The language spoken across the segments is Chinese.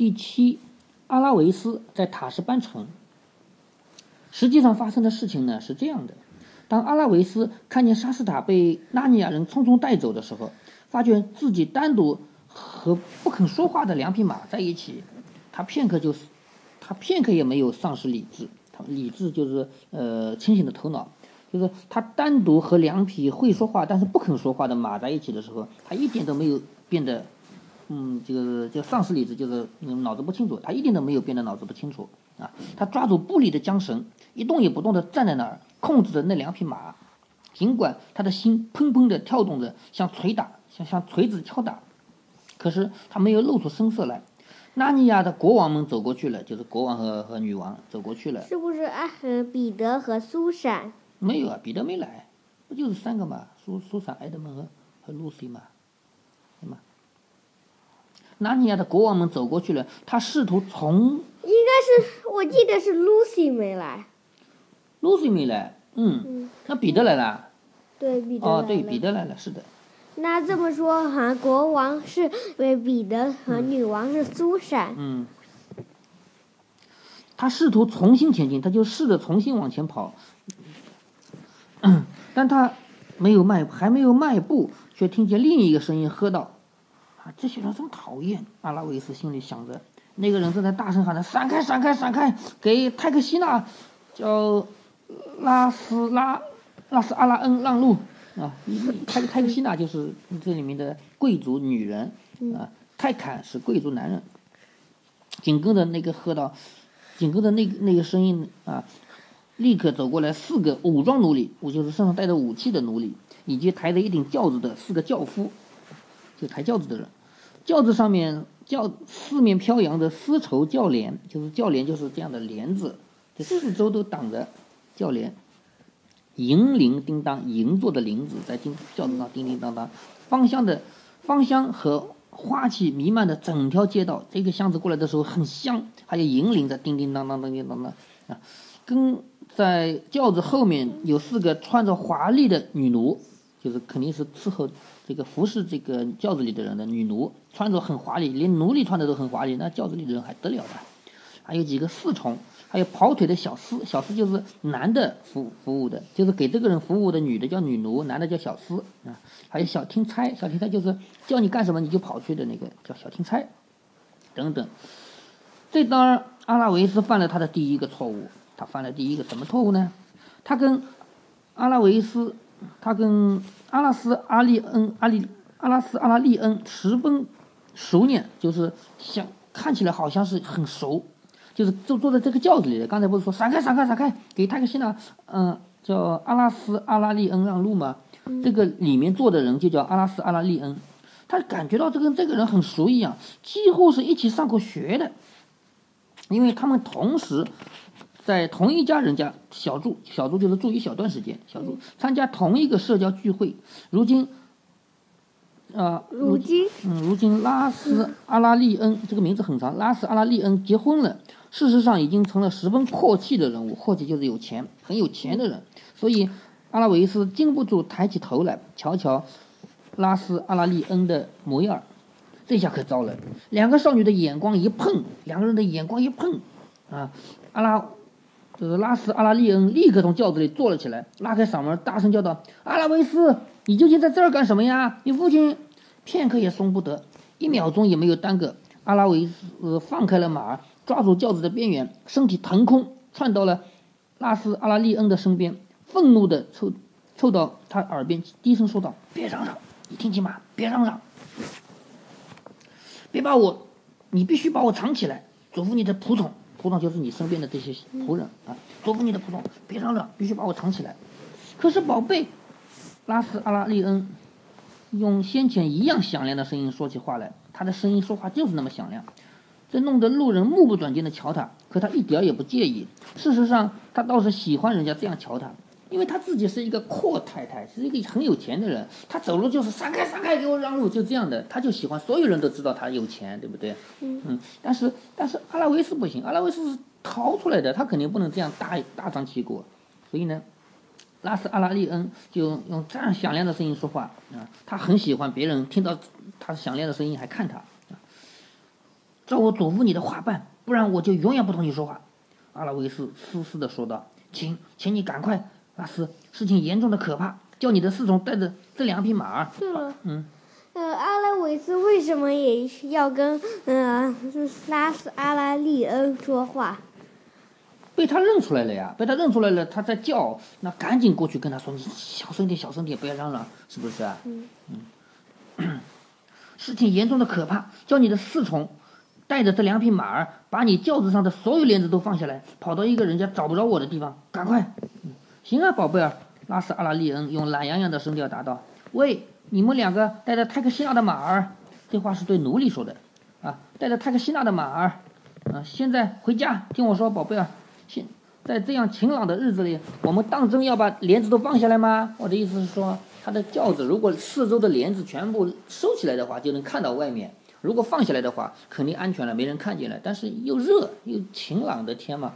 第七，阿拉维斯在塔什班城。实际上发生的事情呢是这样的：当阿拉维斯看见沙斯塔被纳尼亚人匆匆带走的时候，发觉自己单独和不肯说话的两匹马在一起，他片刻就，他片刻也没有丧失理智。他理智就是呃清醒的头脑，就是他单独和两匹会说话但是不肯说话的马在一起的时候，他一点都没有变得，嗯，这个就丧失理智，就是脑子不清楚。他一点都没有变得脑子不清楚啊！他抓住布里的缰绳，一动也不动地站在那儿，控制着那两匹马，尽管他的心砰砰地跳动着，像捶打，像像锤子敲打，可是他没有露出声色来。纳尼亚的国王们走过去了，就是国王和和女王走过去了。是不是阿和彼得和苏珊？没有啊，彼得没来，不就是三个嘛？苏苏珊、埃德蒙和和露西嘛，对吗？纳尼亚的国王们走过去了，他试图从应该是我记得是 Lucy 没来。，Lucy 没来，嗯，嗯，那彼得来了。对，彼得哦，对，彼得来了，是的。那这么说，好像国王是为彼得和女王是苏珊。嗯，他试图重新前进，他就试着重新往前跑，但他没有迈，还没有迈步，却听见另一个声音喝道：“啊，这些人真讨厌！”阿拉维斯心里想着，那个人正在大声喊着：“闪开，闪开，闪开！给泰克西娜叫拉斯拉拉斯阿拉恩让路啊！泰泰克西娜就是这里面的贵族女人啊，泰坎是贵族男人。紧跟着那个喝到，紧跟着那个那个声音啊，立刻走过来四个武装奴隶，我就是身上带着武器的奴隶，以及抬着一顶轿子的四个轿夫，就抬轿子的人。轿子上面轿四面飘扬着丝绸轿帘，就是轿帘就是这样的帘子，这四周都挡着轿帘。银铃叮当，银做的铃子在金轿子上叮叮当当，芳香的芳香和花气弥漫的整条街道。这个箱子过来的时候很香，还有银铃在叮叮当当、叮叮当当啊。跟在轿子后面有四个穿着华丽的女奴，就是肯定是伺候这个服侍这个轿子里的人的女奴，穿着很华丽，连奴隶穿的都很华丽，那轿子里的人还得了的？还有几个侍从，还有跑腿的小厮，小厮就是男的服服务的，就是给这个人服务的女的叫女奴，男的叫小厮啊。还有小听差，小听差就是叫你干什么你就跑去的那个叫小听差，等等。这当然，阿拉维斯犯了他的第一个错误，他犯了第一个什么错误呢？他跟阿拉维斯，他跟阿拉斯阿利恩阿利阿拉斯阿拉利恩十分熟练，就是像看起来好像是很熟，就是就坐在这个轿子里的。刚才不是说闪开闪开闪开，给泰克西娜，嗯、叫阿拉斯阿拉利恩让路吗？这个里面坐的人就叫阿拉斯阿拉利恩，他感觉到这跟这个人很熟一样，几乎是一起上过学的，因为他们同时在同一家人家小住，小住就是住一小段时间，小住参加同一个社交聚会。如今，啊、如今嗯，如今拉斯阿拉利恩这个名字很长，拉斯阿拉利恩结婚了，事实上已经成了十分阔气的人物，阔气就是有钱，很有钱的人，所以阿拉维斯禁不住抬起头来瞧瞧拉斯阿拉利恩的模样儿。这下可糟了，两个少女的眼光一碰，两个人的眼光一碰，啊，阿拉就是拉斯阿拉利恩立刻从轿子里坐了起来，拉开嗓门大声叫道：“阿拉维斯，你究竟在这儿干什么呀？你父亲片刻也松不得，一秒钟也没有耽搁。”阿拉维斯放开了马，抓住轿子的边缘，身体腾空窜到了拉斯阿拉利恩的身边，愤怒地凑凑到他耳边，低声说道：“别嚷嚷，你听清吗？别嚷嚷。”别把我，你必须把我藏起来，嘱咐你的仆从，仆从就是你身边的这些仆人啊，嘱咐你的仆从，别嚷嚷，必须把我藏起来。可是宝贝，拉斯阿拉利恩用先前一样响亮的声音说起话来，他的声音说话就是那么响亮，这弄得路人目不转睛的瞧他，可他一点也不介意。事实上，他倒是喜欢人家这样瞧他。因为他自己是一个阔太太，是一个很有钱的人，他走路就是闪开闪开，给我让路，就这样的，他就喜欢所有人都知道他有钱，对不对？嗯但是但是阿拉维斯不行，阿拉维斯是逃出来的，他肯定不能这样大大张旗鼓，所以呢，拉斯阿拉利恩就用这样响亮的声音说话啊，他很喜欢别人听到他响亮的声音还看他啊。照我嘱咐你的话办，不然我就永远不同你说话。”阿拉维斯嘶嘶的说道：“请，请你赶快，拉斯，事情严重的可怕，叫你的侍从带着这两匹马。”对了，嗯，呃，阿拉维斯为什么也要跟呃拉斯阿拉利恩说话？被他认出来了呀，被他认出来了，他在叫，那赶紧过去跟他说：“你小声点，小声点，不要嚷嚷，是不是啊？”嗯嗯，事情严重的可怕，叫你的侍从带着这两匹马儿，把你轿子上的所有帘子都放下来，跑到一个人家找不着我的地方，赶快！行啊，宝贝儿，拉斯阿拉利恩用懒洋洋的声调答道：“喂，你们两个带着泰克西纳的马儿，这话是对奴隶说的啊，带着泰克西纳的马儿，啊，现在回家，听我说，宝贝儿。”现在这样晴朗的日子里，我们当真要把帘子都放下来吗？我的意思是说，他的轿子如果四周的帘子全部收起来的话，就能看到外面；如果放下来的话，肯定安全了，没人看见了。但是又热又晴朗的天嘛。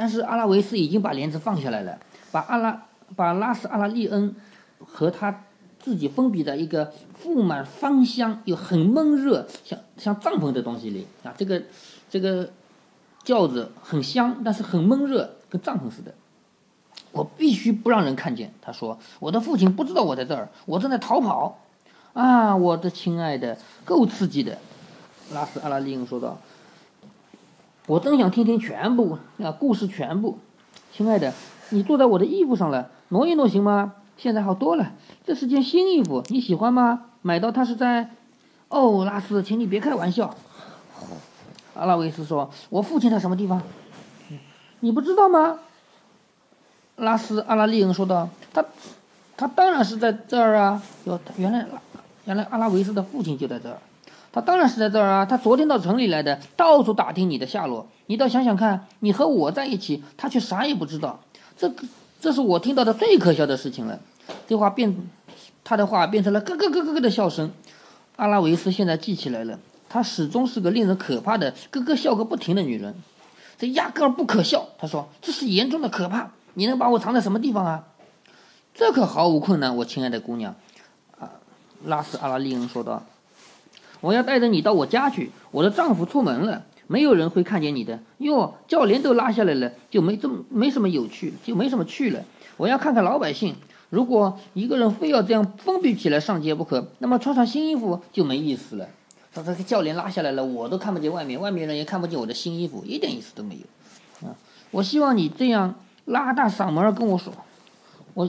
但是阿拉维斯已经把帘子放下来了，把阿拉把拉斯阿拉利恩和他自己封闭在一个布满芳香又很闷热、像像帐篷的东西里啊，这个这个。轿子很香，但是很闷热，跟帐篷似的。我必须不让人看见。他说：“我的父亲不知道我在这儿，我正在逃跑。”啊，我的亲爱的，够刺激的。拉斯阿拉利恩说道：“我真想听听全部啊，故事全部。”亲爱的，你坐在我的衣服上了，挪一挪行吗？现在好多了，这是件新衣服，你喜欢吗？买到它是在……哦，拉斯，请你别开玩笑。阿拉维斯说：“我父亲在什么地方？你不知道吗？”拉斯阿拉利恩说道：“他，他当然是在这儿啊！哟，原来，原来阿拉维斯的父亲就在这儿。他当然是在这儿啊！他昨天到城里来的，到处打听你的下落。你倒想想看，你和我在一起，他却啥也不知道。这，这是我听到的最可笑的事情了。”这话变，他的话变成了咯咯咯咯咯的笑声。阿拉维斯现在记起来了。她始终是个令人可怕的咯咯笑个不停的女人，这压根儿不可笑。他说：“这是严重的可怕。你能把我藏在什么地方啊？”这可毫无困难，我亲爱的姑娘。啊，拉斯阿拉利恩说道：“我要带着你到我家去。我的丈夫出门了，没有人会看见你的。哟，轿帘都拉下来了，就没这么没什么有趣，就没什么趣了。我要看看老百姓。如果一个人非要这样封闭起来上街不可，那么穿上新衣服就没意思了。”他这个教帘拉下来了，我都看不见外面，外面人也看不见我的新衣服，一点意思都没有。啊，我希望你这样拉大嗓门跟我说，我，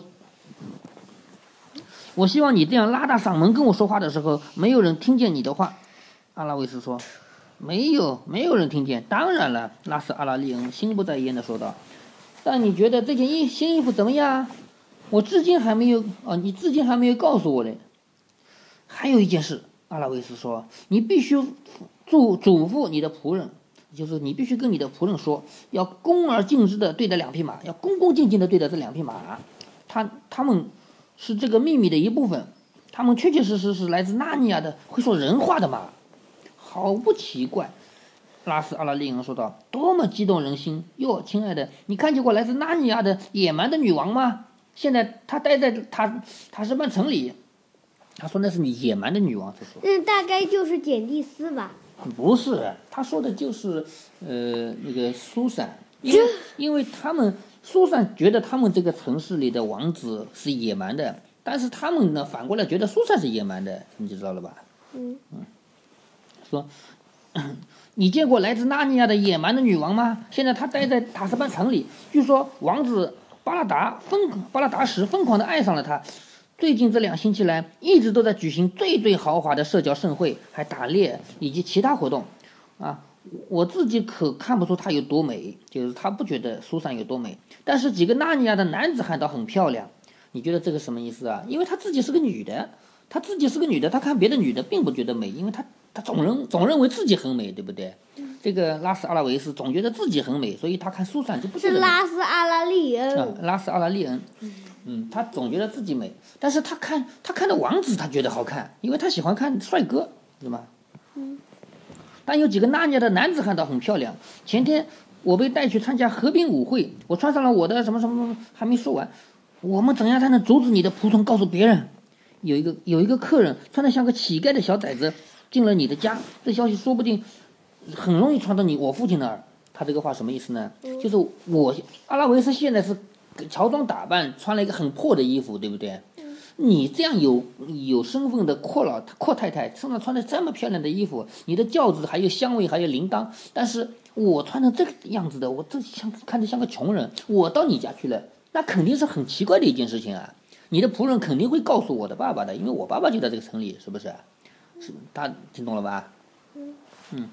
我希望你这样拉大嗓门跟我说话的时候，没有人听见你的话。阿拉维斯说：“没有，没有人听见。当然了。”拉斯阿拉利恩心不在焉的说道：“但你觉得这件衣新衣服怎么样？我至今还没有啊，你至今还没有告诉我嘞。还有一件事。”阿拉维斯说：“你必须嘱嘱咐你的仆人，就是你必须跟你的仆人说，要恭而敬之的对待两匹马，要恭恭敬敬的对待这两匹马。他他们是这个秘密的一部分，他们确确实实是来自纳尼亚的会说人话的马，好不奇怪。”拉斯阿拉利恩说道：“多么激动人心哟，亲爱的，你看见过来自纳尼亚的野蛮的女王吗？现在她待在塔塔什曼城里。”他说那是你野蛮的女王，他说。那大概就是简蒂斯吧。不是，他说的就是呃那个苏珊，因为因为他们苏珊觉得他们这个城市里的王子是野蛮的，但是他们呢反过来觉得苏珊是野蛮的，你就知道了吧？嗯。嗯。说，你见过来自纳尼亚的野蛮的女王吗？现在她待在塔斯班城里，据说王子巴拉达疯巴拉达什疯狂的爱上了她。最近这两星期来，一直都在举行最最豪华的社交盛会，还打猎以及其他活动，啊，我自己可看不出她有多美，就是她不觉得苏珊有多美，但是几个纳尼亚的男子汉倒很漂亮，你觉得这个什么意思啊？因为她自己是个女的，她自己是个女的，她看别的女的并不觉得美，因为她她总认总认为自己很美，对不对？这个拉斯阿拉维斯总觉得自己很美，所以他看苏珊就不觉得。是拉斯阿拉利恩。拉斯阿拉利恩。嗯，他总觉得自己美，但是他看他看的王子，他觉得好看，因为他喜欢看帅哥，是吗？嗯。但有几个纳尼亚的男子汉倒很漂亮。前天我被带去参加河滨舞会，我穿上了我的什么什么，还没说完。我们怎样才能阻止你的仆从告诉别人？有一个有一个客人穿的像个乞丐的小崽子，进了你的家，这消息说不定很容易传到你我父亲那儿。他这个话什么意思呢？就是我阿拉维斯现在是乔装打扮，穿了一个很破的衣服，对不对？你这样有有身份的阔老阔太太，身上穿的这么漂亮的衣服，你的轿子还有香味，还有铃铛，但是我穿成这个样子的，我这像看着像个穷人，我到你家去了，那肯定是很奇怪的一件事情啊！你的仆人肯定会告诉我的爸爸的，因为我爸爸就在这个城里，是不是？是，他听懂了吧？嗯，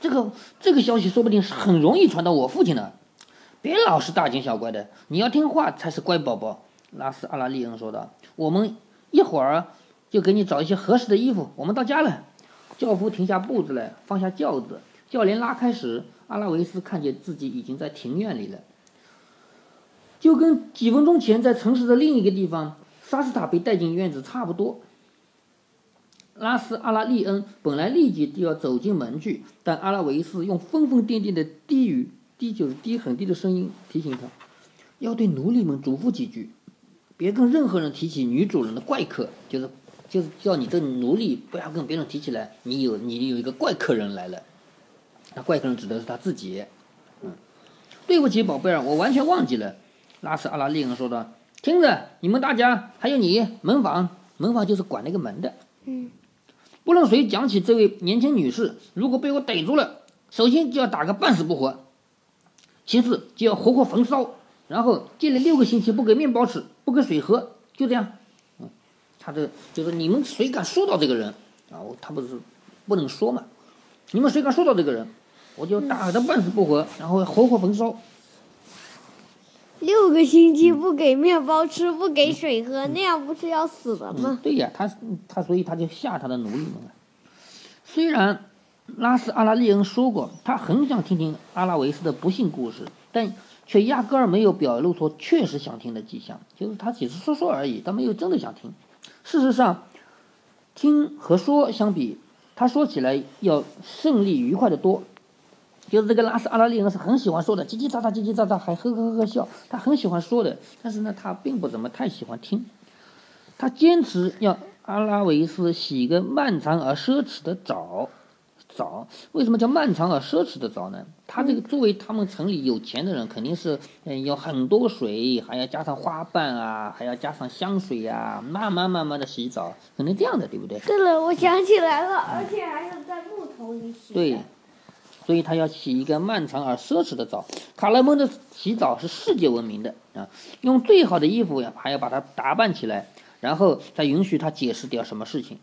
这个这个消息说不定是很容易传到我父亲的，别老是大惊小怪的，你要听话才是乖宝宝。拉斯阿拉利恩说道：“我们一会儿就给你找一些合适的衣服。我们到家了。”轿夫停下步子来，放下轿子。轿帘拉开时，阿拉维斯看见自己已经在庭院里了，就跟几分钟前在城市的另一个地方沙斯塔被带进院子差不多。拉斯阿拉利恩本来立即就要走进门去，但阿拉维斯用疯疯癫癫的低语、低就是低很低的声音提醒他，要对奴隶们嘱咐几句。别跟任何人提起女主人的怪客，就是就是叫你这奴隶不要跟别人提起来。你有你有一个怪客人来了，那怪客人指的是他自己。嗯，对不起，宝贝儿，我完全忘记了。拉斯阿拉利恩说道：“听着，你们大家还有你门房，门房就是管那个门的。嗯，不论谁讲起这位年轻女士，如果被我逮住了，首先就要打个半死不活，其次就要活活焚烧。”然后戒了六个星期，不给面包吃，不给水喝，就这样。嗯，他这就是你们谁敢说到这个人啊？他不是不能说嘛？你们谁敢说到这个人，我就打他半死不活，然后活活焚烧。六个星期不给面包吃，不给水喝，那样不是要死了吗？对呀，他他所以他就吓他的奴隶们了。虽然拉斯阿拉利恩说过，他很想听听阿拉维斯的不幸故事，但。却压根儿没有表露出确实想听的迹象，就是他只是说说而已，他没有真的想听。事实上，听和说相比，他说起来要顺利愉快的多。就是这个拉斯阿拉利恩是很喜欢说的，叽叽喳喳，叽叽喳喳，还呵呵呵呵笑，他很喜欢说的。但是呢，他并不怎么太喜欢听。他坚持要阿拉维斯洗个漫长而奢侈的澡。澡为什么叫漫长而奢侈的澡呢？他这个作为他们城里有钱的人，肯定是嗯要很多水，还要加上花瓣啊，还要加上香水呀，慢慢慢慢的洗澡，可能这样的，对不对？对了，我想起来了，而且还要在木头里洗。对，所以他要洗一个漫长而奢侈的澡。卡勒蒙的洗澡是世界闻名的啊，用最好的衣服呀，还要把它打扮起来，然后再允许他解释点什么事情。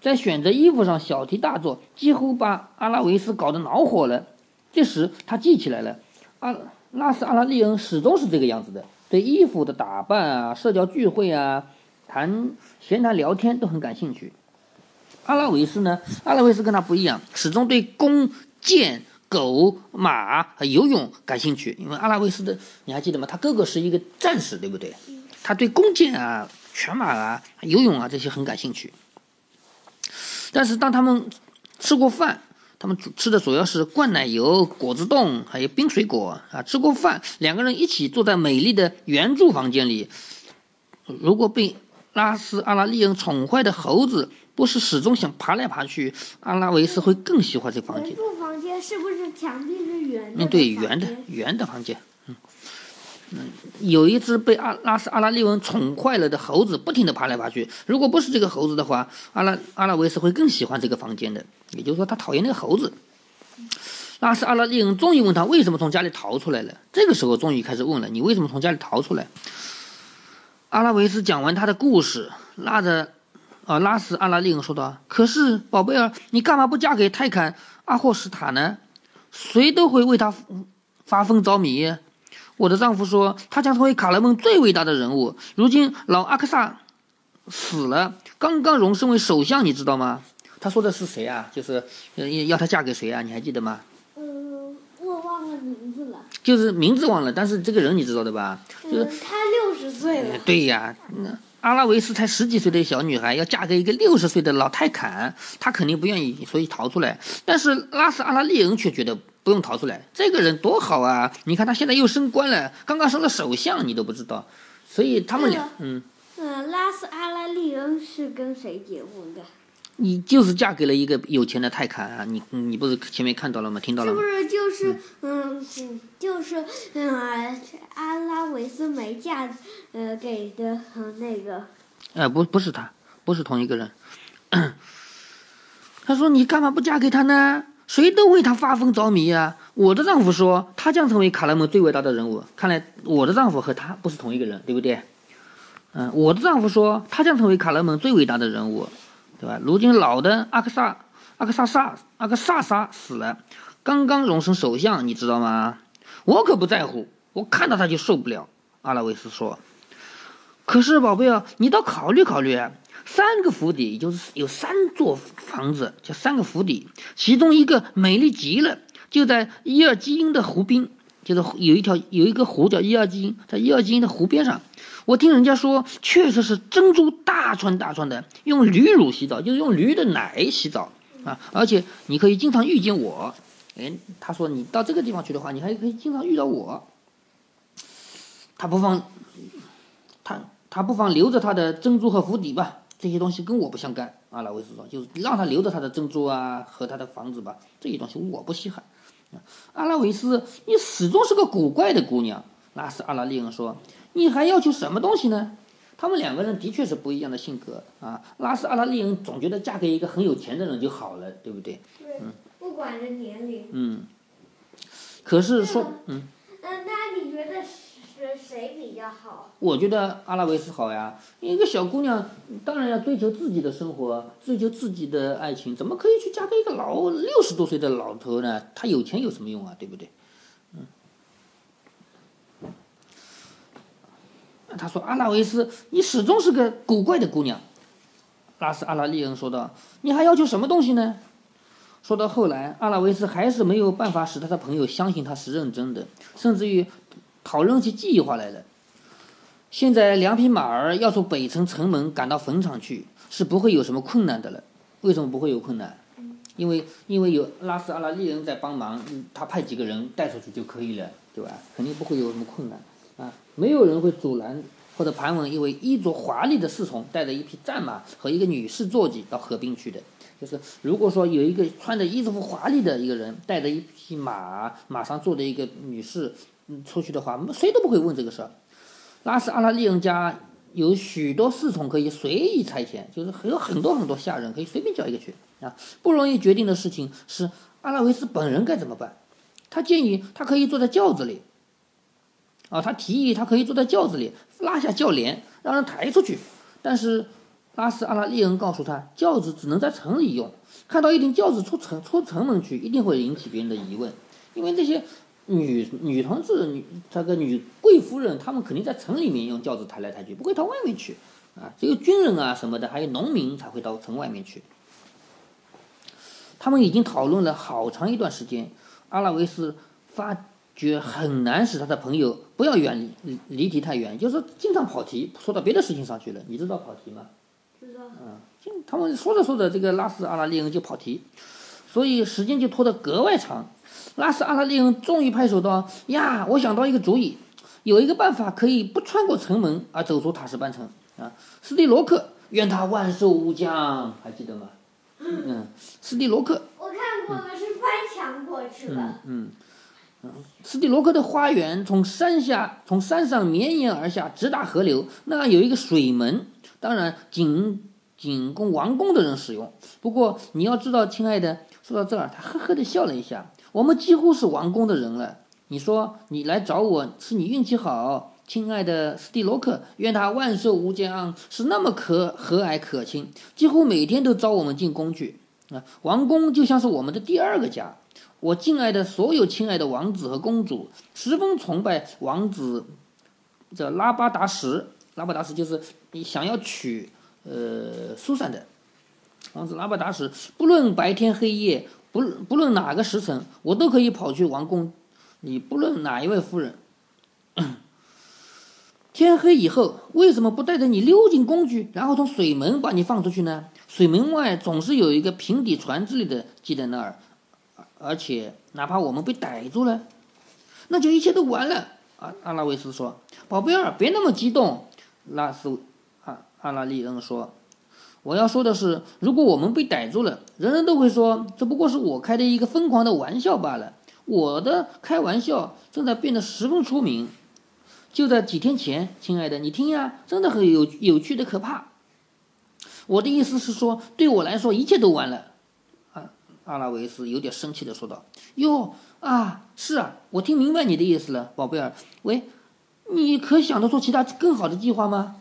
在选择衣服上小题大做，几乎把阿拉维斯搞得恼火了。这时他记起来了，阿拉斯阿拉利恩始终是这个样子的，对衣服的打扮啊、社交聚会啊、谈闲谈聊天都很感兴趣。阿拉维斯呢？阿拉维斯跟他不一样，始终对弓箭、狗、马和游泳感兴趣。因为阿拉维斯的，你还记得吗？他哥哥是一个战士，对不对？他对弓箭啊、犬马啊、游泳啊这些很感兴趣。但是当他们吃过饭，他们吃的主要是灌奶油、果子冻，还有冰水果啊。吃过饭，两个人一起坐在美丽的圆柱房间里。如果被拉斯阿拉利恩宠坏的猴子不是始终想爬来爬去，阿拉维斯会更喜欢这房间。圆柱房间是不是墙壁是圆的？嗯，对，圆的，圆的房间。嗯。有一只被阿拉斯阿拉利文宠坏了的猴子，不停地爬来爬去。如果不是这个猴子的话，阿拉阿拉维斯会更喜欢这个房间的。也就是说，他讨厌那个猴子。拉斯阿拉利文终于问他为什么从家里逃出来了。这个时候，终于开始问了：“你为什么从家里逃出来？”阿拉维斯讲完他的故事，拉着啊拉斯阿拉利文说道：“可是，宝贝儿，你干嘛不嫁给泰坎阿霍什塔呢？谁都会为他发疯着迷。”我的丈夫说，他将成为卡莱蒙最伟大的人物。如今老阿克萨死了，刚刚荣升为首相，你知道吗？他说的是谁啊？就是要要他嫁给谁啊？你还记得吗？嗯，我忘了名字了。就是名字忘了，但是这个人你知道的吧？就是他六十岁了。对呀，那阿拉维斯才十几岁的小女孩，要嫁给一个六十岁的老泰坎，她肯定不愿意，所以逃出来。但是拉斯阿拉利恩却觉得。不用逃出来，这个人多好啊！你看他现在又升官了，刚刚升了首相，你都不知道。所以他们俩，嗯，嗯，拉斯阿拉利恩是跟谁结婚的？你就是嫁给了一个有钱的泰坎啊！你你不是前面看到了吗？听到了吗？是不是就是嗯嗯就是嗯阿拉维斯没嫁呃给的呃那个呃、不不是他，不是同一个人。他说：“你干嘛不嫁给他呢？谁都为他发疯着迷啊！我的丈夫说，他将成为卡莱蒙最伟大的人物。看来我的丈夫和他不是同一个人，对不对？嗯，我的丈夫说，他将成为卡莱蒙最伟大的人物，对吧？如今老的阿克萨阿克萨萨阿克萨萨死了，刚刚荣升首相，你知道吗？我可不在乎，我看到他就受不了。”阿拉维斯说。可是宝贝啊，你倒考虑考虑啊，三个府邸，就是有三座房子，叫三个府邸，其中一个美丽极了，就在伊尔基因的湖边，就是有一条有一个湖叫伊尔基因，在伊尔基因的湖边上，我听人家说，确实是珍珠大串大串的，用驴乳洗澡，就是用驴的奶洗澡啊，而且你可以经常遇见我。哎，他说你到这个地方去的话，你还可以经常遇到我。他不妨，他。他不妨留着他的珍珠和府邸吧，这些东西跟我不相干。阿拉维斯说，就是让他留着他的珍珠啊和他的房子吧，这些东西我不稀罕。阿拉维斯，你始终是个古怪的姑娘。拉斯阿拉利恩说，你还要求什么东西呢？他们两个人的确是不一样的性格啊。拉斯阿拉利恩总觉得嫁给一个很有钱的人就好了，对不对？对，不管这年龄。嗯。可是说，嗯。嗯，那你觉得？谁比较好？我觉得阿拉维斯好呀。一个小姑娘当然要追求自己的生活，追求自己的爱情，怎么可以去嫁给一个老六十多岁的老头呢？他有钱有什么用啊？对不对？他说：“阿拉维斯，你始终是个古怪的姑娘。”拉斯阿拉利恩说道：“你还要求什么东西呢？”说到后来，阿拉维斯还是没有办法使他的朋友相信他是认真的，甚至于。讨论起计划来了。现在两匹马儿要从北城城门赶到坟场去，是不会有什么困难的了。为什么不会有困难？因为因为有拉斯阿拉利恩在帮忙，他派几个人带出去就可以了，对吧？肯定不会有什么困难！没有人会阻拦或者盘问一位衣着华丽的侍从带着一匹战马和一个女士坐骑到河滨去的。就是如果说有一个穿着衣服华丽的一个人带着一匹马，马上坐着一个女士。出去的话，谁都不会问这个事儿。拉斯阿拉利人家有许多侍从可以随意差遣，就是有很多很多下人可以随便叫一个去啊。不容易决定的事情是阿拉维斯本人该怎么办？他建议他可以坐在轿子里，啊，他提议他可以坐在轿子里，拉下轿帘，让人抬出去。但是拉斯阿拉利人告诉他，轿子只能在城里用。看到一顶轿子出城出城门去，一定会引起别人的疑问，因为这些。女女同志，女这个女贵夫人，她们肯定在城里面用轿子抬来抬去，不会到外面去，啊，只有军人啊什么的，还有农民才会到城外面去。他们已经讨论了好长一段时间，阿拉维斯发觉很难使他的朋友不要远离离题太远，就是经常跑题，说到别的事情上去了。你知道跑题吗？知道。嗯，他们说着说着，这个拉斯阿拉利人就跑题，所以时间就拖得格外长。拉斯阿拉利恩终于拍手道：“呀，我想到一个主意，有一个办法可以不穿过城门而走出塔什班城啊！斯蒂罗克，愿他万寿无疆，还记得吗？嗯，斯蒂罗克，我看过的是翻墙过去的。嗯，斯蒂罗克的花园从山下，从山上绵延而下，直达河流。那有一个水门，当然仅仅供王宫的人使用。不过你要知道，亲爱的，说到这儿，他呵呵地笑了一下。”我们几乎是王宫的人了。你说你来找我是你运气好，亲爱的斯蒂罗克，愿他万寿无疆，是那么可和蔼可亲，几乎每天都招我们进宫去啊。王宫就像是我们的第二个家。我敬爱的所有亲爱的王子和公主，十分崇拜王子这拉巴达什。拉巴达什就是你想要娶呃苏珊的王子拉巴达什，不论白天黑夜。不不论哪个时辰，我都可以跑去王宫。你不论哪一位夫人，天黑以后为什么不带着你溜进宫去，然后从水门把你放出去呢？水门外总是有一个平底船之类的系在那儿，而且哪怕我们被逮住了，那就一切都完了。阿阿拉维斯说：“宝贝儿，别那么激动。”拉斯阿阿拉利恩说：“我要说的是，如果我们被逮住了，人人都会说这不过是我开的一个疯狂的玩笑罢了。我的开玩笑正在变得十分出名。就在几天前，亲爱的，你听呀，真的很有有趣的可怕。我的意思是说，对我来说，一切都完了。阿拉维斯有点生气的说道：“哟啊，是啊，我听明白你的意思了，宝贝儿。喂，你可想得出其他更好的计划吗？”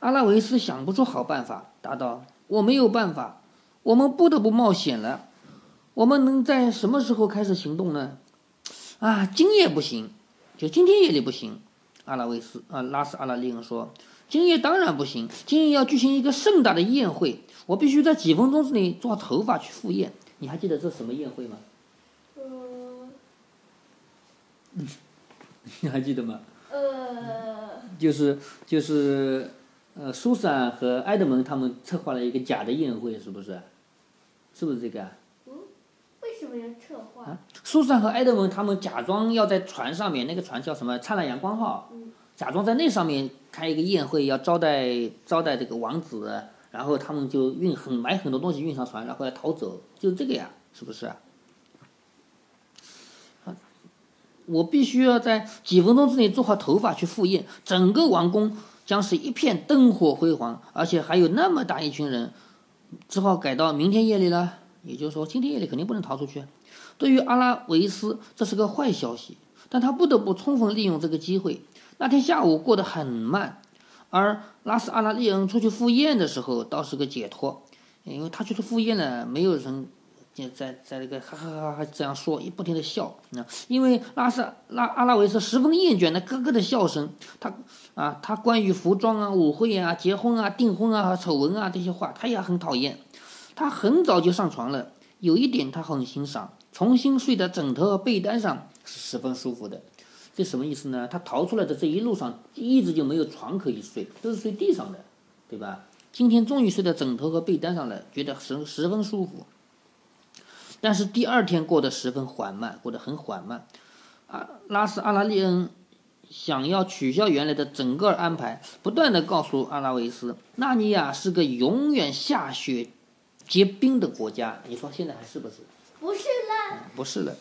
阿拉维斯想不出好办法，答道：“我没有办法，我们不得不冒险了。我们能在什么时候开始行动呢？啊，今夜不行，就今天夜里不行。”阿拉维斯啊，拉斯阿拉利恩说：“今夜当然不行，今夜要举行一个盛大的宴会，我必须在几分钟之内做头发去赴宴。你还记得这什么宴会吗？嗯，你还记得吗？呃，就是就是。”呃，苏珊和埃德蒙他们策划了一个假的宴会，是不是？是不是这个？嗯，为什么要策划？啊，苏珊和埃德蒙他们假装要在船上面，那个船叫什么？灿烂阳光号。嗯。假装在那上面开一个宴会，要招待招待这个王子，然后他们就运很买很多东西运上船，然后要逃走，就这个呀，是不是？我必须要在几分钟之内做好头发去赴宴，整个王宫。将是一片灯火辉煌，而且还有那么大一群人，只好改到明天夜里了。也就是说，今天夜里肯定不能逃出去。对于阿拉维斯，这是个坏消息，但他不得不充分利用这个机会。那天下午过得很慢，而拉斯阿拉利恩出去赴宴的时候倒是个解脱，因为他去赴宴了，没有人。在在那个哈哈哈哈这样说，也不停的笑，那因为拉斯拉阿拉维斯十分厌倦那咯咯的笑声，他啊他关于服装啊、舞会啊、结婚啊、订婚啊、丑闻啊这些话，他也很讨厌。他很早就上床了，有一点他很欣赏，重新睡在枕头和被单上是十分舒服的。这什么意思呢？他逃出来的这一路上一直就没有床可以睡，都是睡地上的，对吧？今天终于睡在枕头和被单上了，觉得十十分舒服。但是第二天过得十分缓慢，过得很缓慢。阿拉斯阿拉利恩想要取消原来的整个安排，不断的告诉阿拉维斯，纳尼亚是个永远下雪结冰的国家。你说现在还是不是？不是了。不是了。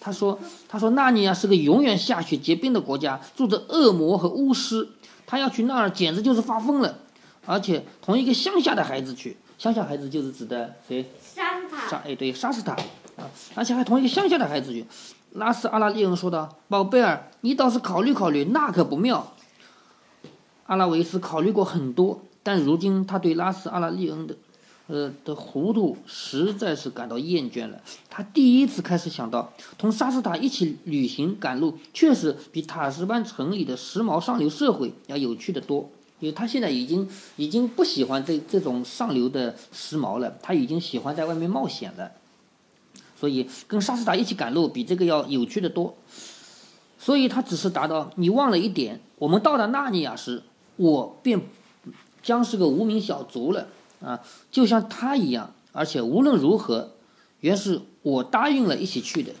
他说：“他说纳尼亚是个永远下雪结冰的国家，住着恶魔和巫师。他要去那儿，简直就是发疯了。而且同一个乡下的孩子去，乡下孩子就是指的谁？”杀哎对，杀死他啊！而且还同一个乡下的孩子去。拉斯阿拉利恩说道：“宝贝儿，你倒是考虑考虑，那可不妙。”阿拉维斯考虑过很多，但如今他对拉斯阿拉利恩的，呃的糊涂实在是感到厌倦了。他第一次开始想到，同沙斯塔一起旅行赶路，确实比塔什班城里的时髦上流社会要有趣的多。因为他现在已经已经不喜欢这这种上流的时髦了，他已经喜欢在外面冒险了，所以跟沙斯塔一起赶路比这个要有趣的多。所以他只是答道：“你忘了一点，我们到达纳尼亚时，我便将是个无名小卒了啊，就像他一样。而且无论如何，原是我答应了一起去的。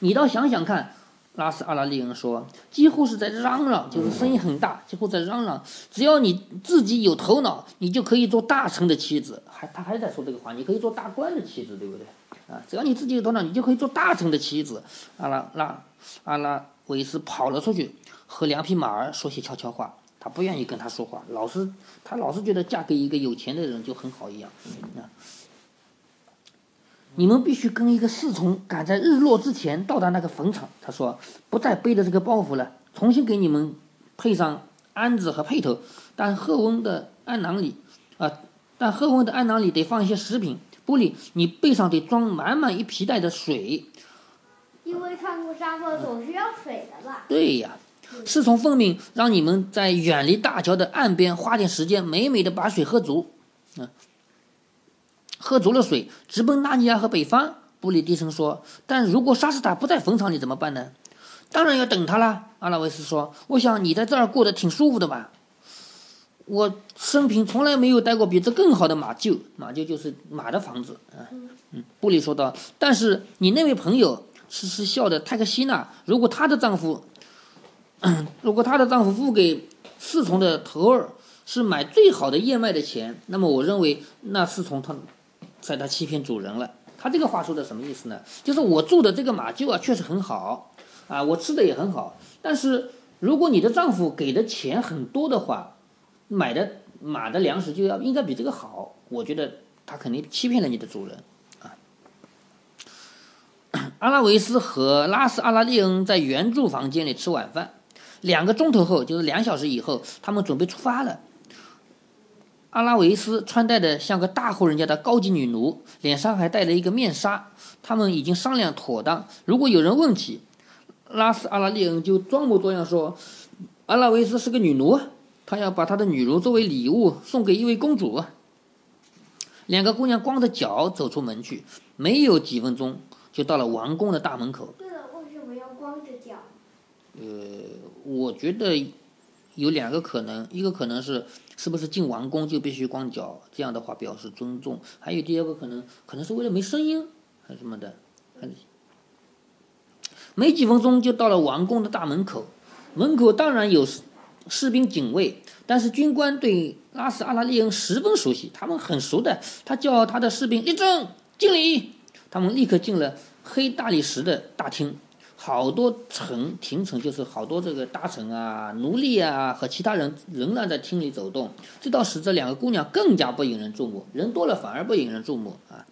你倒想想看。”拉斯阿拉利恩说：“几乎是在嚷嚷，就是声音很大，几乎在嚷嚷。只要你自己有头脑，你就可以做大臣的妻子。还他还在说这个话，你可以做大官的妻子，对不对？啊，只要你自己有头脑，你就可以做大臣的妻子。”阿拉拉阿拉维斯跑了出去，和两匹马儿说些悄悄话。他不愿意跟他说话，老是他老是觉得嫁给一个有钱的人就很好一样。啊。你们必须跟一个侍从赶在日落之前到达那个坟场。他说：“不再背着这个包袱了，重新给你们配上鞍子和辔头。但赫翁的鞍囊里，啊，但赫翁的鞍囊里得放一些食品。玻璃，你背上得装满满一皮带的水，因为穿过沙漠总是要水的吧？对呀，侍从奉命让你们在远离大桥的岸边花点时间，美美的把水喝足。啊。”喝足了水，直奔纳尼亚和北方。布里低声说：“但如果沙斯塔不在坟场里怎么办呢？”“当然要等他啦。”阿拉维斯说。“我想你在这儿过得挺舒服的吧？”“我生平从来没有待过比这更好的马厩。马厩就是马的房子啊。”嗯，布里说道。“但是你那位朋友，痴痴笑的泰克西娜，如果她的丈夫，如果她的丈夫付给侍从的头儿。”是买最好的燕麦的钱，那么我认为那侍从他，在他欺骗主人了。他这个话说的什么意思呢？就是我住的这个马厩啊，确实很好，啊，我吃的也很好。但是如果你的丈夫给的钱很多的话，买的马的粮食就要应该比这个好。我觉得他肯定欺骗了你的主人，啊。阿拉维斯和拉斯阿拉利恩在原住房间里吃晚饭，两个钟头后，就是两小时以后，他们准备出发了。阿拉维斯穿戴的像个大户人家的高级女奴，脸上还戴了一个面纱。他们已经商量妥当，如果有人问起，拉斯阿拉利恩就装模作样说：“阿拉维斯是个女奴，他要把他的女奴作为礼物送给一位公主。”两个姑娘光着脚走出门去，没有几分钟就到了王宫的大门口。对了，为什么要光着脚？呃，我觉得有两个可能，一个可能是。是不是进王宫就必须光脚？这样的话表示尊重。还有第二个可能，可能是为了没声音，还是什么的。没几分钟就到了王宫的大门口，门口当然有士兵警卫，但是军官对拉斯阿拉利恩十分熟悉，他们很熟的。他叫他的士兵立正敬礼，他们立刻进了黑大理石的大厅。好多臣廷臣就是好多这个大臣啊、奴隶啊和其他人仍然在厅里走动，这倒使这两个姑娘更加不引人注目。人多了反而不引人注目啊！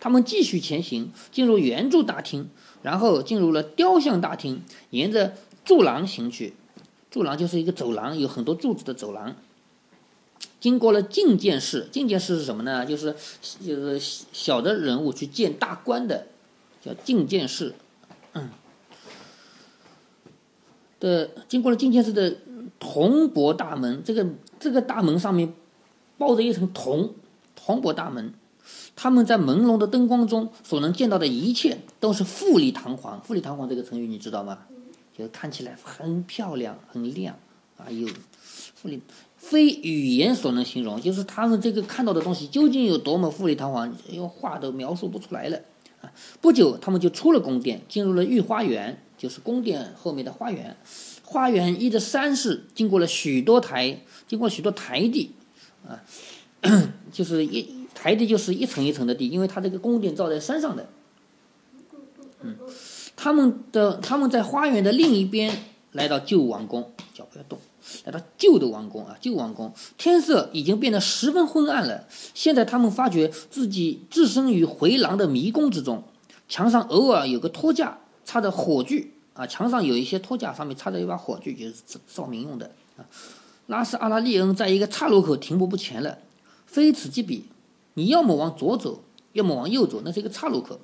他们继续前行，进入圆柱大厅，然后进入了雕像大厅，沿着柱廊行去。柱廊就是一个走廊，有很多柱子的走廊。经过了觐见室，觐见室是什么呢？就是就是小的人物去见大官的，叫觐见室。嗯。的经过了金天寺的铜箔大门，这个这个大门上面包着一层铜铜箔大门，他们在朦胧的灯光中所能见到的一切都是富丽堂皇。富丽堂皇这个成语你知道吗？就看起来很漂亮、很亮啊，有富丽，非语言所能形容。就是他们这个看到的东西究竟有多么富丽堂皇，用话都描述不出来了啊！不久，他们就出了宫殿，进入了御花园。就是宫殿后面的花园，花园依着山势，经过了许多台，经过许多台地，啊，就是一台地就是一层一层的地，因为它这个宫殿造在山上的。嗯，他们的他们在花园的另一边来到旧王宫，脚不要动，来到旧的王宫啊，旧王宫，天色已经变得十分昏暗了。现在他们发觉自己置身于回廊的迷宫之中，墙上偶尔有个托架。插着火炬啊，墙上有一些托架，上面插着一把火炬，就是照明用的啊。拉斯阿拉利恩在一个岔路口停步不前了，非此即彼，你要么往左走，要么往右走，那是一个岔路口，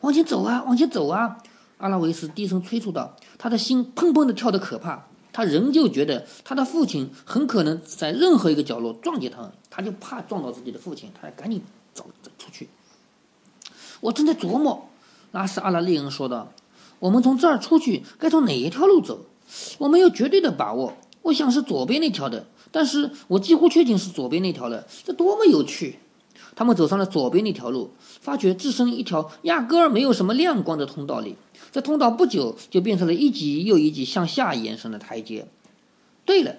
往前走啊，往前走啊！阿拉维斯低声催促道，他的心砰砰的跳得可怕，他仍旧觉得他的父亲很可能在任何一个角落撞见他，他就怕撞到自己的父亲，他赶紧走走出去。我正在琢磨。拉斯阿拉利恩说道：“我们从这儿出去，该从哪一条路走？我没有绝对的把握。我想是左边那条的，但是我几乎确定是左边那条了。这多么有趣！”他们走上了左边那条路，发觉置身一条压根儿没有什么亮光的通道里。这通道不久就变成了一级又一级向下延伸的台阶。对了，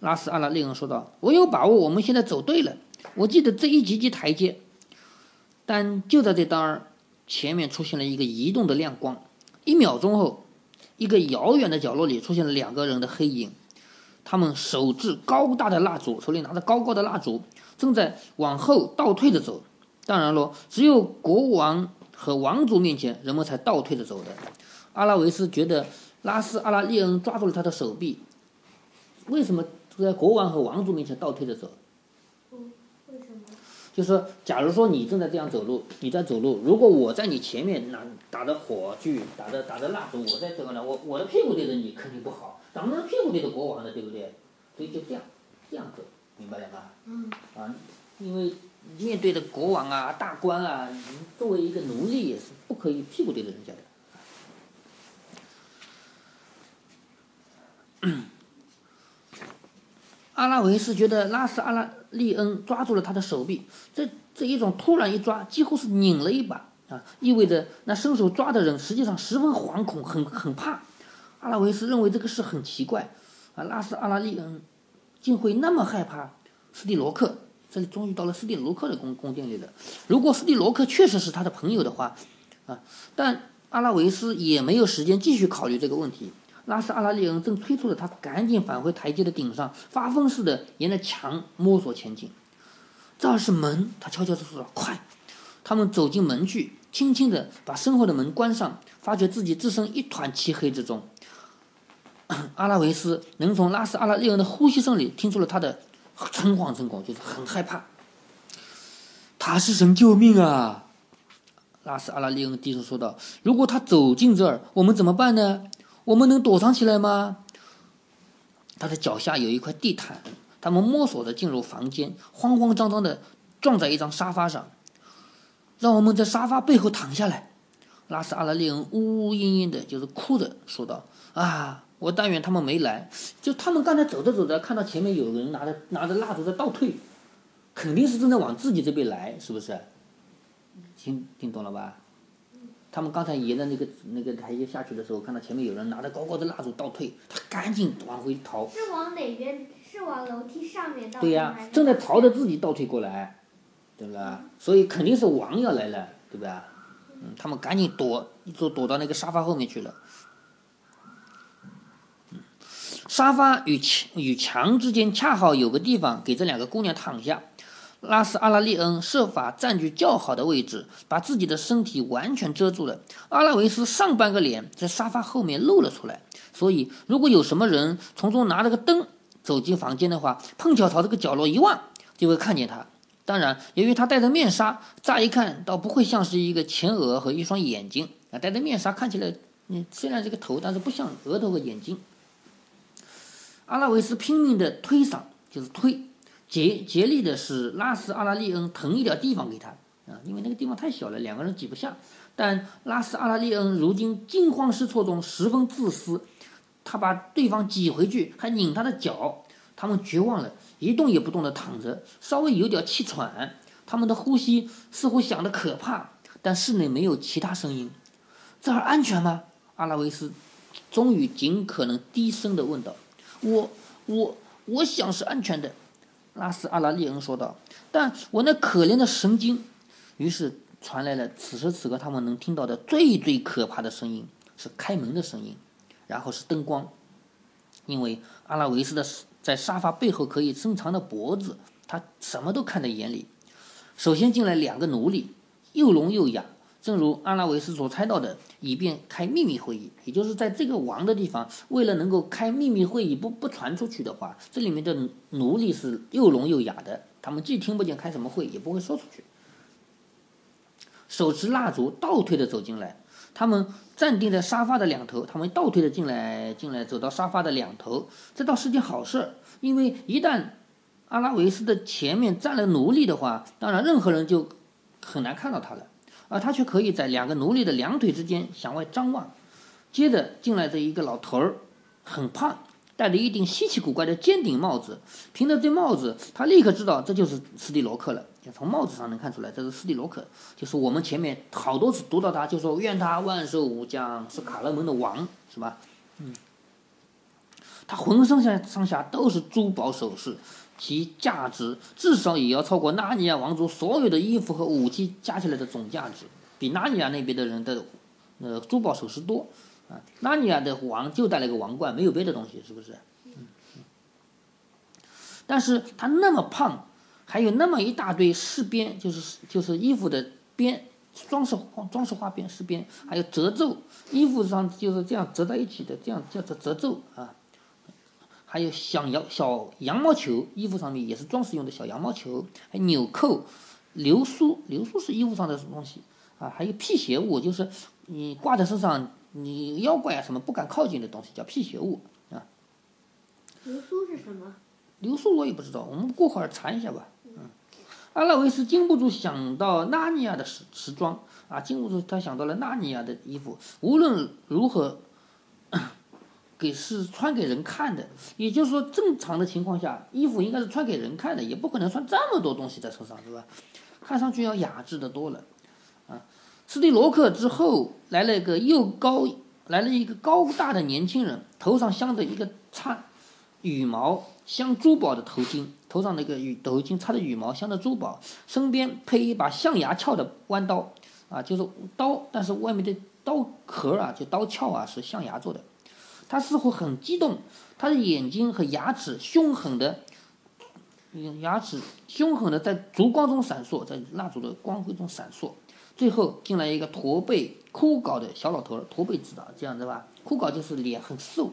拉斯阿拉利恩说道：“我有把握，我们现在走对了。我记得这一级级台阶，但就在这当儿。”前面出现了一个移动的亮光，一秒钟后，一个遥远的角落里出现了两个人的黑影，他们手执高大的蜡烛，手里拿着高高的蜡烛，正在往后倒退着走。当然了，只有国王和王族面前，人们才倒退着走的。阿拉维斯觉得拉斯阿拉利恩抓住了他的手臂，为什么在国王和王族面前倒退着走？就是，假如说你正在这样走路，你在走路，如果我在你前面拿打着火炬，打着打着蜡烛，我在这个呢，我我的屁股对着你肯定不好，咱们的屁股对着国王的，对不对？所以就这样这样走，明白了吗？嗯。啊，因为面对的国王啊、大官啊，作为一个奴隶也是不可以屁股对着人家的。阿拉维斯觉得拉斯阿拉利恩抓住了他的手臂，这这一种突然一抓，几乎是拧了一把啊，意味着那伸手抓的人实际上十分惶恐，很很怕。阿拉维斯认为这个事很奇怪，啊，拉斯阿拉利恩竟会那么害怕斯蒂罗克？这里终于到了斯蒂罗克的宫宫殿里了。如果斯蒂罗克确实是他的朋友的话，啊，但阿拉维斯也没有时间继续考虑这个问题。拉斯阿拉利恩正催促着他赶紧返回台阶的顶上，发疯似的沿着墙摸索前进。这儿是门，他悄悄地说：“快！”他们走进门去，轻轻地把身后的门关上，发觉自己置身一团漆黑之中。阿拉维斯能从拉斯阿拉利恩的呼吸声里听出了他的诚惶诚恐，就是很害怕。他是神救命啊！拉斯阿拉利恩低声说道：“如果他走进这儿，我们怎么办呢？我们能躲藏起来吗？”他的脚下有一块地毯，他们摸索着进入房间，慌慌张张的撞在一张沙发上。让我们在沙发背后躺下来。拉斯阿拉利恩呜呜咽咽的，就是哭着说道：“啊！”我但愿他们没来，就他们刚才走着走着，看到前面有人拿着拿着蜡烛在倒退，肯定是正在往自己这边来，是不是？听听懂了吧？他们刚才沿着那个那个台阶下去的时候，看到前面有人拿着高高的蜡烛倒退，他赶紧往回逃。是往哪边？是往楼梯上面倒退？对呀，正在朝着自己倒退过来，对吧？所以肯定是王要来了，对吧？嗯，他们赶紧躲，都躲到那个沙发后面去了。沙发与墙与墙之间恰好有个地方给这两个姑娘躺下。拉斯阿拉利恩设法占据较好的位置，把自己的身体完全遮住了。阿拉维斯上半个脸在沙发后面露了出来，所以如果有什么人从中拿了个灯走进房间的话，碰巧朝这个角落一望，就会看见他。当然，由于他戴着面纱，乍一看倒不会像是一个前额和一双眼睛啊。戴着面纱看起来，嗯，虽然是个头，但是不像额头和眼睛。阿拉维斯拼命地推搡，就是推，竭竭力的使拉斯阿拉利恩腾一点地方给他啊，因为那个地方太小了，两个人挤不下。但拉斯阿拉利恩如今惊慌失措中十分自私，他把对方挤回去，还拧他的脚。他们绝望了，一动也不动地躺着，稍微有点气喘。他们的呼吸似乎响得可怕，但室内没有其他声音。这儿安全吗？阿拉维斯终于尽可能低声地问道。我我我想是安全的，拉斯阿拉利恩说道。但我那可怜的神经，于是传来了此时此刻他们能听到的最最可怕的声音，是开门的声音，然后是灯光，因为阿拉维斯的在沙发背后可以伸长的脖子，他什么都看在眼里。首先进来两个奴隶，又聋又哑。正如阿拉维斯所猜到的，以便开秘密会议，也就是在这个王的地方，为了能够开秘密会议不不传出去的话，这里面的奴隶是又聋又哑的，他们既听不见开什么会，也不会说出去。手持蜡烛倒退的走进来，他们站定在沙发的两头，他们倒退着进来，进来走到沙发的两头，这倒是件好事，因为一旦阿拉维斯的前面站了奴隶的话，当然任何人就很难看到他了。而他却可以在两个奴隶的两腿之间向外张望。接着进来的一个老头儿，很胖，戴着一顶稀奇古怪的尖顶帽子。凭着这帽子，他立刻知道这就是斯蒂罗克了。从帽子上能看出来，这是斯蒂罗克，就是我们前面好多次读到他，就说愿他万寿无疆，是卡勒门的王，是吧？嗯。他浑身上上下都是珠宝首饰。其价值至少也要超过纳尼亚王族所有的衣服和武器加起来的总价值，比纳尼亚那边的人的呃珠宝首饰多啊。纳尼亚的王就戴了个王冠，没有别的东西，是不是？嗯。但是他那么胖，还有那么一大堆饰边，就是就是衣服的边装饰装饰花边饰边，还有褶皱，衣服上就是这样折在一起的，这样叫做褶皱啊。还有小羊小羊毛球，衣服上面也是装饰用的小羊毛球，还纽扣、流苏，流苏是衣服上的东西啊，还有辟邪物，就是你挂在身上，你妖怪啊什么不敢靠近的东西，叫辟邪物啊。流苏是什么？流苏我也不知道，我们过会儿查一下吧。嗯，阿拉维斯禁不住想到纳尼亚的时时装啊，禁不住他想到了纳尼亚的衣服，无论如何。给是穿给人看的，也就是说，正常的情况下，衣服应该是穿给人看的，也不可能穿这么多东西在身上，是吧？看上去要雅致的多了。啊，斯蒂罗克之后来了一个又高，来了一个高大的年轻人，头上镶着一个插，羽毛镶珠宝的头巾，头上那个羽头巾插着羽毛镶的珠宝，身边配一把象牙鞘的弯刀，啊，就是刀，但是外面的刀壳啊，就刀鞘啊是象牙做的。他似乎很激动，他的眼睛和牙齿凶狠的，牙齿凶狠的在烛光中闪烁，在蜡烛的光辉中闪烁。最后进来一个驼背枯槁的小老头，驼背知道这样子吧？枯槁就是脸很瘦，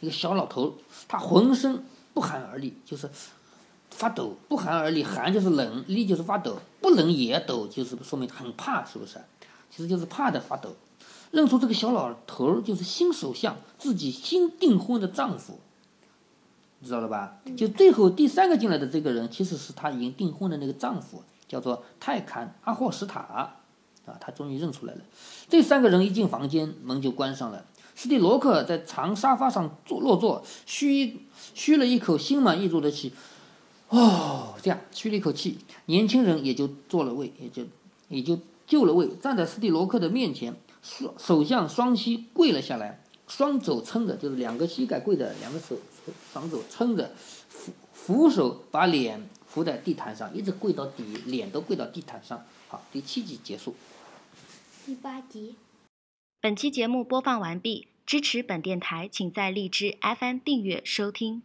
一个小老头，他浑身不寒而栗，就是发抖，不寒而栗，寒就是冷，栗就是发抖，不冷也抖，就是说明很怕，是不是？其实就是怕的发抖。认出这个小老头就是新首相自己新订婚的丈夫，知道了吧？就最后第三个进来的这个人，其实是他已经订婚的那个丈夫，叫做泰坎阿霍什塔，啊，他终于认出来了。这三个人一进房间，门就关上了。斯蒂罗克在长沙发上坐落座，吁吁了一口心满意足的气，哦，这样吁了一口气，年轻人也就坐了位，也就也就就了位，站在斯蒂罗克的面前。手手向双膝跪了下来，双肘撑着，就是两个膝盖跪着，两个手双肘撑着，扶扶手把脸扶在地毯上，一直跪到底，脸都跪到地毯上。好，第七集结束。第八集。本期节目播放完毕，支持本电台，请在荔枝 FM 订阅收听。